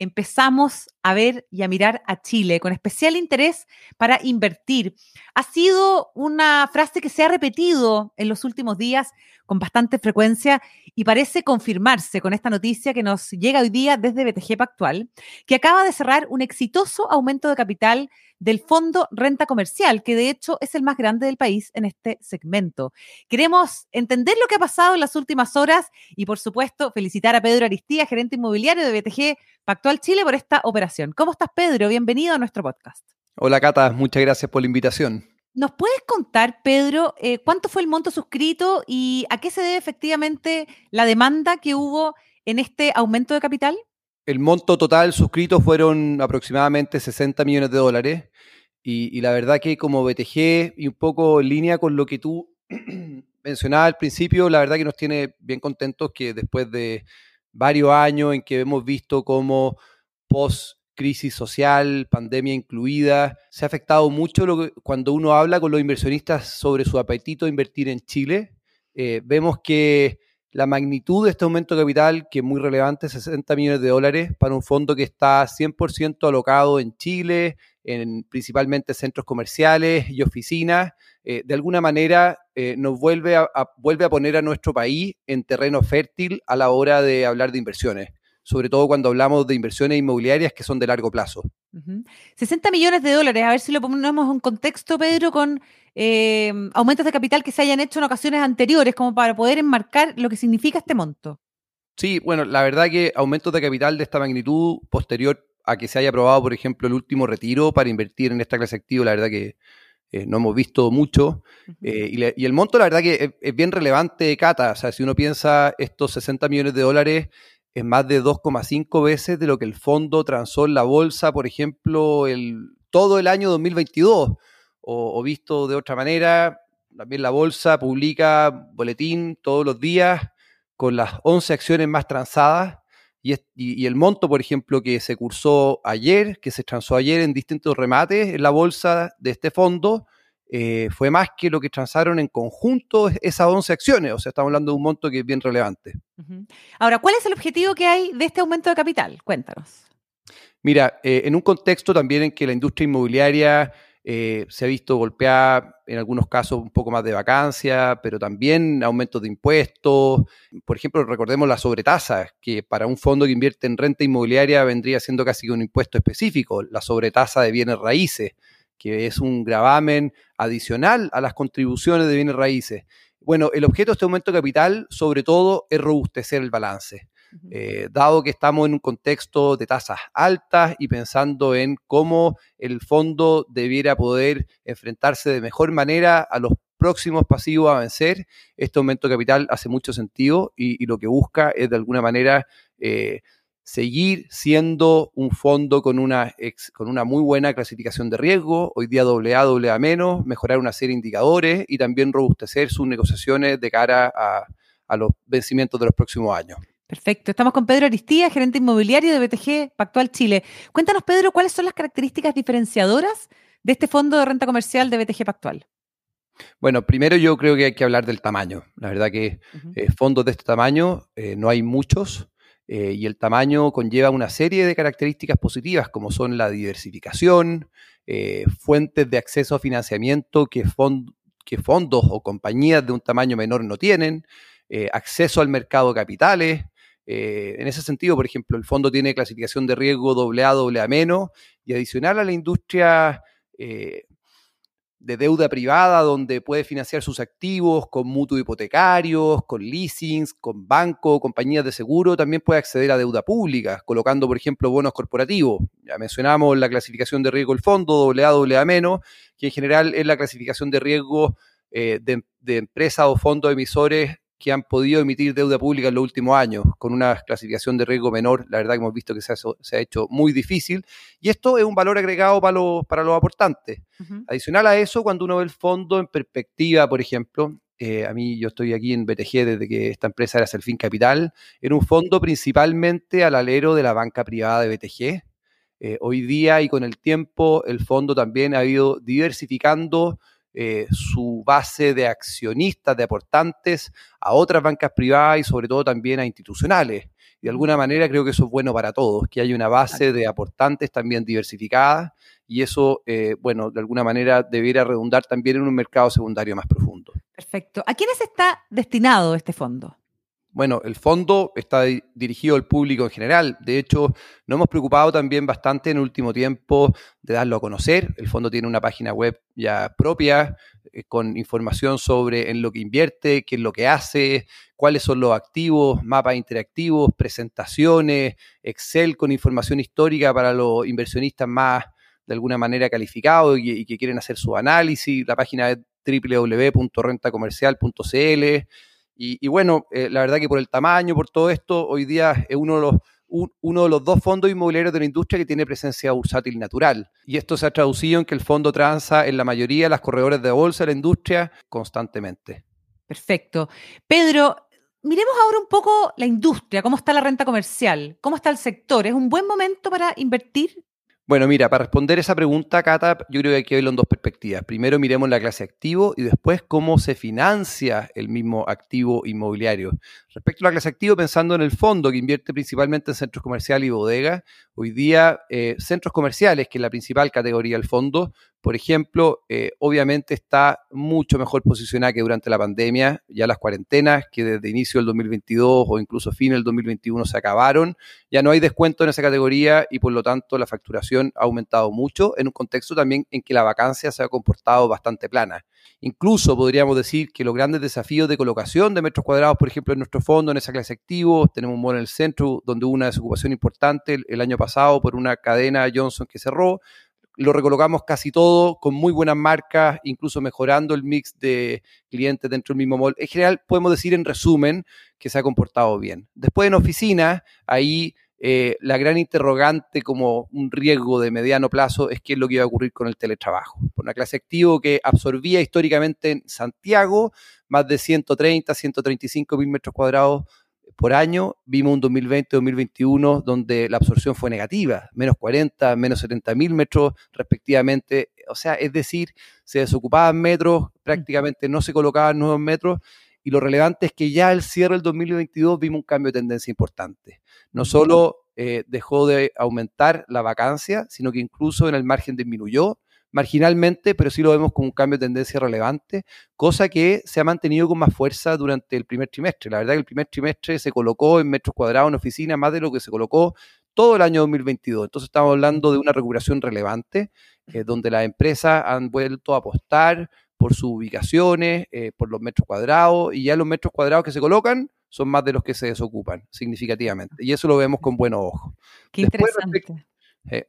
empezamos a ver y a mirar a Chile con especial interés para invertir. Ha sido una frase que se ha repetido en los últimos días con bastante frecuencia y parece confirmarse con esta noticia que nos llega hoy día desde BTG Pactual, que acaba de cerrar un exitoso aumento de capital del Fondo Renta Comercial, que de hecho es el más grande del país en este segmento. Queremos entender lo que ha pasado en las últimas horas y, por supuesto, felicitar a Pedro Aristía, gerente inmobiliario de BTG Pactual Chile, por esta operación. ¿Cómo estás, Pedro? Bienvenido a nuestro podcast. Hola, Cata. Muchas gracias por la invitación. ¿Nos puedes contar, Pedro, eh, cuánto fue el monto suscrito y a qué se debe efectivamente la demanda que hubo en este aumento de capital? El monto total suscrito fueron aproximadamente 60 millones de dólares y, la verdad que como BTG y un poco en línea con lo que tú mencionabas al principio, la verdad que nos tiene bien contentos que después de varios años en que hemos visto cómo post crisis social, pandemia incluida, se ha afectado mucho lo cuando uno habla con los inversionistas sobre su apetito de invertir en Chile. Eh, vemos que la magnitud de este aumento de capital, que es muy relevante, 60 millones de dólares, para un fondo que está 100% alocado en Chile, en principalmente centros comerciales y oficinas, eh, de alguna manera eh, nos vuelve a, vuelve a poner a nuestro país en terreno fértil a la hora de hablar de inversiones sobre todo cuando hablamos de inversiones inmobiliarias que son de largo plazo. 60 millones de dólares, a ver si lo ponemos en contexto, Pedro, con eh, aumentos de capital que se hayan hecho en ocasiones anteriores, como para poder enmarcar lo que significa este monto. Sí, bueno, la verdad que aumentos de capital de esta magnitud posterior a que se haya aprobado, por ejemplo, el último retiro para invertir en esta clase activa, la verdad que eh, no hemos visto mucho. Eh, y, el monto, la verdad que es, es, bien relevante, Cata. O sea, si uno piensa estos 60 millones de dólares, es más de 2,5 veces de lo que el fondo transó en la bolsa, por ejemplo, el, todo el año 2022. O, visto de otra manera, también la bolsa publica boletín todos los días con las 11 acciones más transadas y, y, el monto, por ejemplo, que se cursó ayer, que se transó ayer en distintos remates en la bolsa de este fondo, eh, fue más que lo que transaron en conjunto esas 11 acciones. O sea, estamos hablando de un monto que es bien relevante. Ahora, ¿cuál es el objetivo que hay de este aumento de capital? Cuéntanos. Mira, eh, en un contexto también en que la industria inmobiliaria eh, se ha visto golpeada en algunos casos un poco más de vacancia, pero también aumentos de impuestos. Por ejemplo, recordemos la sobretasa, que para un fondo que invierte en renta inmobiliaria vendría siendo casi un impuesto específico, la sobretasa de bienes raíces que es un gravamen adicional a las contribuciones de bienes raíces. Bueno, el objeto de este aumento de capital, sobre todo, es robustecer el balance. Eh, dado que estamos en un contexto de tasas altas y pensando en cómo el fondo debiera poder enfrentarse de mejor manera a los próximos pasivos a vencer, este aumento de capital hace mucho sentido y, lo que busca es de alguna manera eh, seguir siendo un fondo con una, con una muy buena clasificación de riesgo, hoy día AA, AA menos, mejorar una serie de indicadores y también robustecer sus negociaciones de cara a, los vencimientos de los próximos años. Perfecto. Estamos con Pedro Aristía, gerente inmobiliario de BTG Pactual Chile. Cuéntanos, Pedro, cuáles son las características diferenciadoras de este fondo de renta comercial de BTG Pactual. Bueno, primero yo creo que hay que hablar del tamaño. La verdad que eh, fondos de este tamaño eh, no hay muchos. Eh, y el tamaño conlleva una serie de características positivas como son la diversificación, fuentes de acceso a financiamiento que, que, fondos o compañías de un tamaño menor no tienen, acceso al mercado de capitales. En ese sentido, por ejemplo, el fondo tiene clasificación de riesgo AA, AA menos y adicional a la industria de deuda privada donde puede financiar sus activos con mutuos hipotecarios, con leasings, con banco, compañías de seguro, también puede acceder a deuda pública, colocando, por ejemplo, bonos corporativos. Ya mencionamos la clasificación de riesgo del fondo, AA, AA menos, que en general es la clasificación de riesgo eh, de, de empresas o fondos emisores que han podido emitir deuda pública en los últimos años, con una clasificación de riesgo menor, la verdad que hemos visto que se ha, hecho muy difícil, y esto es un valor agregado para, los, para los aportantes. Adicional a eso, cuando uno ve el fondo en perspectiva, por ejemplo, eh, a mí yo estoy aquí en BTG desde que esta empresa era Selfin Capital, era un fondo principalmente al alero de la banca privada de BTG. Eh, hoy día y con el tiempo el fondo también ha ido diversificando eh, su base de accionistas, de aportantes a otras bancas privadas y sobre todo también a institucionales. Y de alguna manera creo que eso es bueno para todos, que haya una base de aportantes también diversificada y eso, bueno, de alguna manera debiera redundar también en un mercado secundario más profundo. Perfecto. ¿A quiénes está destinado este fondo? Bueno, el fondo está dirigido al público en general. De hecho, nos hemos preocupado también bastante en el último tiempo de darlo a conocer. El fondo tiene una página web ya propia eh, con información sobre en lo que invierte, qué es lo que hace, cuáles son los activos, mapas interactivos, presentaciones, Excel con información histórica para los inversionistas más de alguna manera calificados y, y que quieren hacer su análisis. La página www.rentacomercial.cl. Y, bueno, eh, la verdad que por el tamaño, por todo esto, hoy día es uno de los uno de los dos fondos inmobiliarios de la industria que tiene presencia bursátil natural. Y esto se ha traducido en que el fondo transa en la mayoría de las corredores de bolsa de la industria constantemente. Perfecto. Pedro, miremos ahora un poco la industria, cómo está la renta comercial, cómo está el sector. ¿Es un buen momento para invertir? Bueno, mira, para responder esa pregunta, Cata, yo creo que hay que verlo en dos perspectivas. Primero miremos la clase activo y después cómo se financia el mismo activo inmobiliario. Respecto a la clase activo, pensando en el fondo que invierte principalmente en centros comerciales y bodegas, hoy día eh, centros comerciales, que es la principal categoría del fondo, por ejemplo, eh, obviamente está mucho mejor posicionada que durante la pandemia. Ya las cuarentenas, que desde inicio del 2022 o incluso fin del 2021 se acabaron, ya no hay descuento en esa categoría y por lo tanto la facturación ha aumentado mucho en un contexto también en que la vacancia se ha comportado bastante plana. Incluso podríamos decir que los grandes desafíos de colocación de metros cuadrados, por ejemplo, en nuestro fondo, en esa clase activo, tenemos un modo en el centro donde hubo una desocupación importante el año pasado por una cadena Johnson que cerró, lo recolocamos casi todo con muy buenas marcas, incluso mejorando el mix de clientes dentro del mismo mall. En general, podemos decir en resumen que se ha comportado bien. Después en oficina, ahí eh, la gran interrogante como un riesgo de mediano plazo es qué es lo que iba a ocurrir con el teletrabajo. Por una clase activo que absorbía históricamente en Santiago más de 130, 135 mil metros cuadrados por año, vimos un 2020-2021 donde la absorción fue negativa, menos 40, menos 70 mil metros respectivamente. O sea, es decir, se desocupaban metros, prácticamente no se colocaban nuevos metros. Y lo relevante es que ya al cierre del 2022 vimos un cambio de tendencia importante. No solo eh, dejó de aumentar la vacancia, sino que incluso en el margen disminuyó marginalmente, pero sí lo vemos como un cambio de tendencia relevante, cosa que se ha mantenido con más fuerza durante el primer trimestre. La verdad que el primer trimestre se colocó en metros cuadrados en oficina más de lo que se colocó todo el año 2022. Entonces estamos hablando de una recuperación relevante, eh, donde las empresas han vuelto a apostar por sus ubicaciones, eh, por los metros cuadrados, y ya los metros cuadrados que se colocan son más de los que se desocupan significativamente. Y eso lo vemos con buenos ojos. Qué interesante. Eh,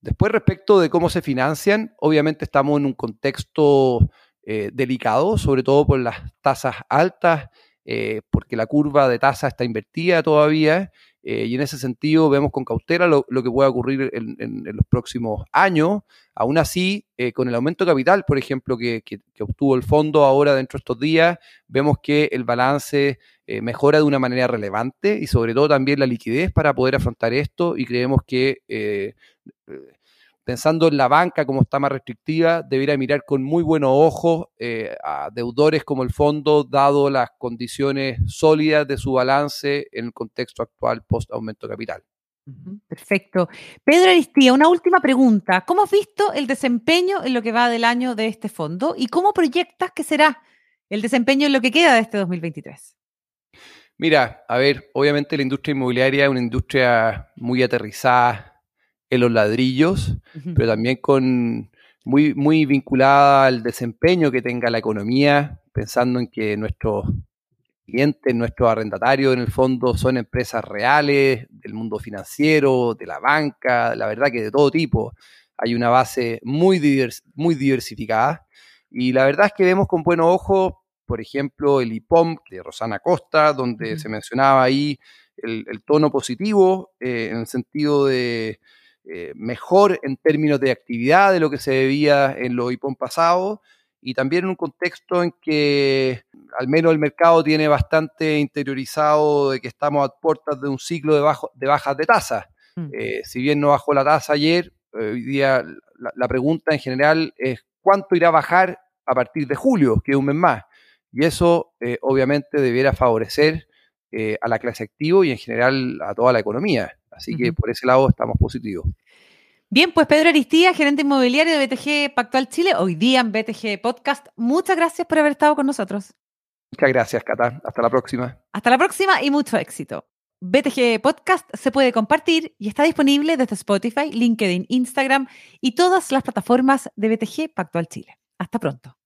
Después, respecto de cómo se financian, obviamente estamos en un contexto eh, delicado, sobre todo por las tasas altas, eh, porque la curva de tasa está invertida todavía, eh, y en ese sentido vemos con cautela lo, que puede ocurrir en, los próximos años. Aún así, con el aumento de capital, por ejemplo, que, que, obtuvo el fondo ahora dentro de estos días, vemos que el balance mejora de una manera relevante y sobre todo también la liquidez para poder afrontar esto y creemos que pensando en la banca como está más restrictiva, debería mirar con muy buenos ojos eh, a deudores como el fondo, dado las condiciones sólidas de su balance en el contexto actual post aumento de capital. Perfecto. Pedro Aristía, una última pregunta. ¿Cómo has visto el desempeño en lo que va del año de este fondo y cómo proyectas que será el desempeño en lo que queda de este 2023? Mira, a ver, obviamente la industria inmobiliaria es una industria muy aterrizada en los ladrillos, pero también con muy, muy vinculada al desempeño que tenga la economía, pensando en que nuestros clientes, nuestros arrendatarios en el fondo son empresas reales del mundo financiero, de la banca, la verdad que de todo tipo. Hay una base muy, muy diversificada y la verdad es que vemos con buenos ojos por ejemplo, el IPOM de Rosana Costa, donde se mencionaba ahí el, tono positivo eh, en el sentido de eh, mejor en términos de actividad de lo que se debía en los IPOM pasados y también en un contexto en que al menos el mercado tiene bastante interiorizado de que estamos a puertas de un ciclo de, bajo, de bajas de tasas. Mm. Eh, si bien no bajó la tasa ayer, hoy día la, pregunta en general es cuánto irá a bajar a partir de julio, que es un mes más. Y eso obviamente debiera favorecer eh, a la clase activo y en general a toda la economía. Así que por ese lado estamos positivos. Bien, pues Pedro Aristía, gerente inmobiliario de BTG Pactual Chile, hoy día en BTG Podcast. Muchas gracias por haber estado con nosotros. Muchas gracias, Cata. Hasta la próxima. Hasta la próxima y mucho éxito. BTG Podcast se puede compartir y está disponible desde Spotify, LinkedIn, Instagram y todas las plataformas de BTG Pactual Chile. Hasta pronto.